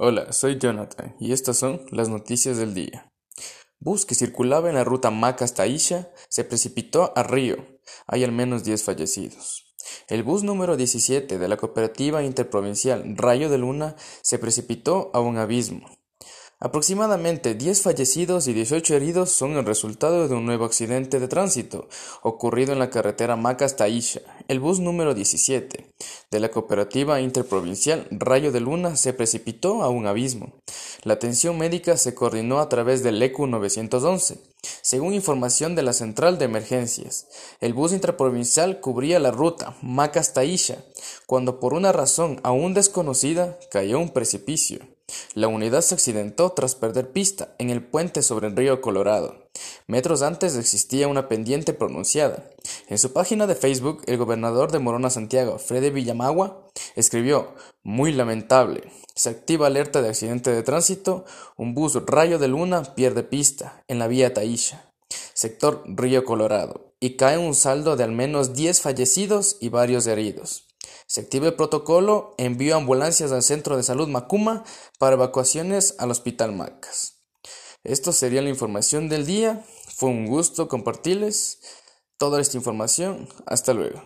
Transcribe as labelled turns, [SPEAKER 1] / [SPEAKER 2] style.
[SPEAKER 1] Hola, soy Jonathan y estas son las noticias del día. Bus que circulaba en la ruta Macas-Taisha se precipitó a Río. Hay al menos 10 fallecidos. El bus número 17 de la cooperativa interprovincial Rayo de Luna se precipitó a un abismo. Aproximadamente 10 fallecidos y 18 heridos son el resultado de un nuevo accidente de tránsito ocurrido en la carretera Macas-Taisha. El bus número 17 de la cooperativa interprovincial Rayo de Luna se precipitó a un abismo. La atención médica se coordinó a través del ECU 911. Según información de la central de emergencias, el bus interprovincial cubría la ruta Macas-Taisha cuando por una razón aún desconocida cayó un precipicio. La unidad se accidentó tras perder pista en el puente sobre el río Colorado. Metros antes existía una pendiente pronunciada. En su página de Facebook, el gobernador de Morona Santiago, Freddy Villamagua, escribió: Muy lamentable. Se activa alerta de accidente de tránsito. Un bus Rayo de Luna pierde pista en la vía Taisha, sector Río Colorado, y cae un saldo de al menos 10 fallecidos y varios heridos. Se activa el protocolo, envío ambulancias al Centro de Salud Macuma para evacuaciones al Hospital Macas. Esto sería la información del día. Fue un gusto compartirles toda esta información. Hasta luego.